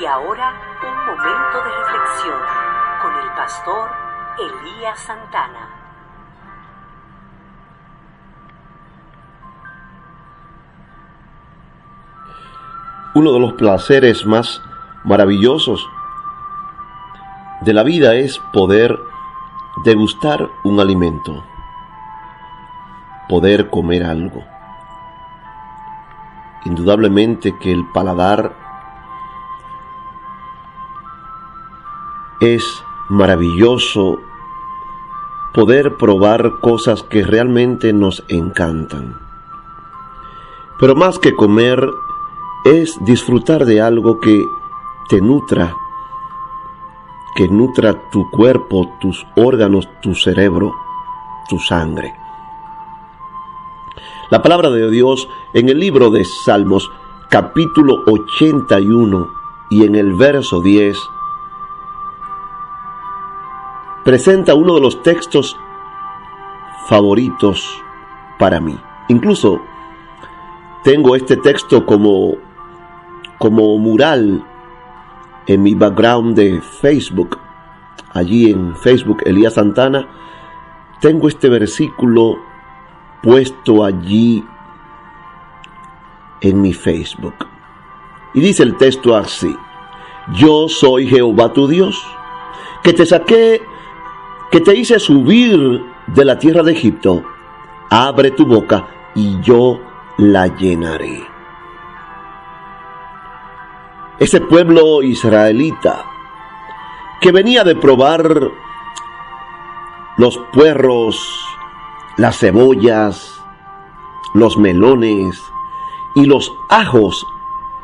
Y ahora un momento de reflexión con el pastor Elías Santana. Uno de los placeres más maravillosos de la vida es poder degustar un alimento, poder comer algo. Indudablemente que el paladar es maravilloso poder probar cosas que realmente nos encantan. Pero más que comer es disfrutar de algo que te nutra, que nutra tu cuerpo, tus órganos, tu cerebro, tu sangre. La palabra de Dios en el libro de Salmos capítulo 81 y en el verso 10 presenta uno de los textos favoritos para mí. Incluso tengo este texto como, como mural en mi background de Facebook. Allí en Facebook, Elías Santana, tengo este versículo puesto allí en mi Facebook. Y dice el texto así, yo soy Jehová tu Dios, que te saqué que te hice subir de la tierra de Egipto, abre tu boca y yo la llenaré. Ese pueblo israelita que venía de probar los puerros, las cebollas, los melones y los ajos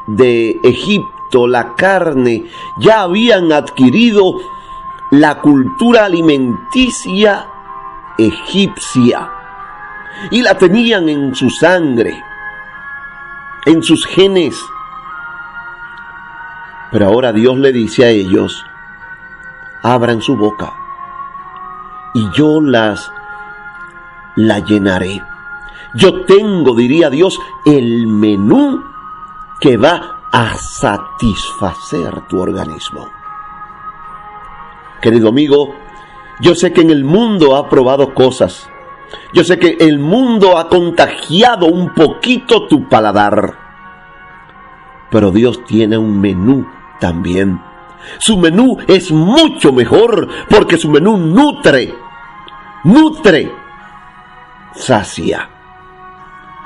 de Egipto, la carne, ya habían adquirido la cultura alimenticia egipcia y la tenían en su sangre, en sus genes. Pero ahora Dios le dice a ellos, abran su boca y yo las la llenaré. Yo tengo, diría Dios, el menú que va a satisfacer tu organismo. Querido amigo, yo sé que en el mundo ha probado cosas. Yo sé que el mundo ha contagiado un poquito tu paladar. Pero Dios tiene un menú también. Su menú es mucho mejor porque su menú nutre, nutre, sacia.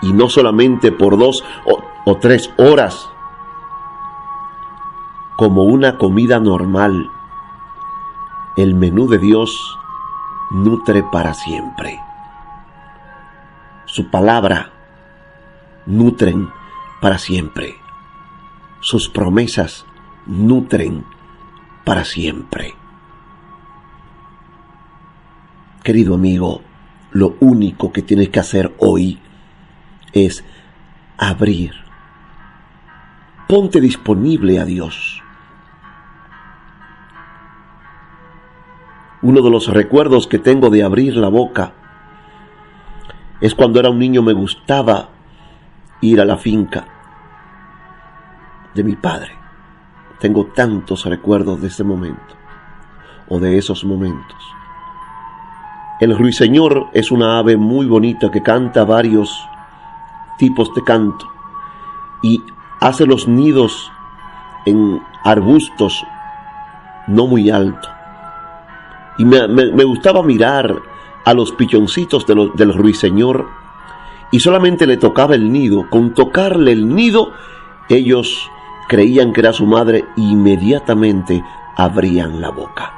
Y no solamente por dos o, o tres horas, como una comida normal el menú de Dios nutre para siempre. Su palabra nutren para siempre. Sus promesas nutren para siempre. Querido amigo, lo único que tienes que hacer hoy es abrir. Ponte disponible a Dios. Uno de los recuerdos que tengo de abrir la boca es cuando era un niño me gustaba ir a la finca de mi padre. Tengo tantos recuerdos de ese momento o de esos momentos. El ruiseñor es una ave muy bonita que canta varios tipos de canto y hace los nidos en arbustos no muy altos y me, gustaba mirar a los pichoncitos del ruiseñor y solamente le tocaba el nido. Con tocarle el nido, ellos creían que era su madre e inmediatamente abrían la boca.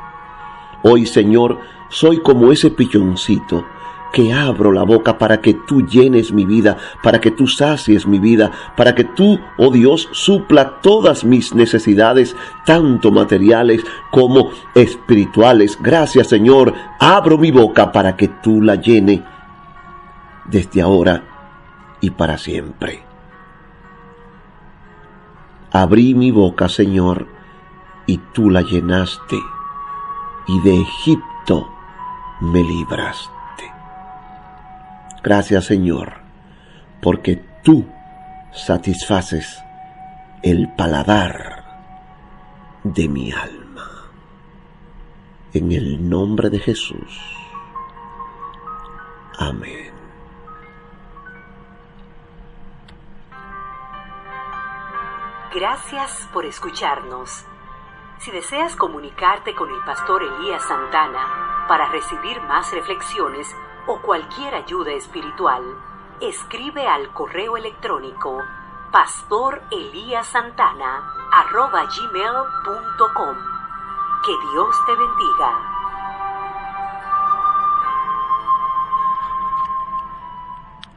Hoy, Señor, soy como ese pichoncito que abro la boca para que tú llenes mi vida, para que tú sacies mi vida, para que tú, oh Dios, supla todas mis necesidades, tanto materiales como espirituales. Gracias Señor, abro mi boca para que tú la llene desde ahora y para siempre. Abrí mi boca, Señor, y tú la llenaste, y de Egipto me libraste. Gracias Señor, porque tú satisfaces el paladar de mi alma. En el nombre de Jesús. Amén. Gracias por escucharnos. Si deseas comunicarte con el pastor Elías Santana para recibir más reflexiones o cualquier ayuda espiritual, escribe al correo electrónico pastoreliasantana.gmail.com Que Dios te bendiga.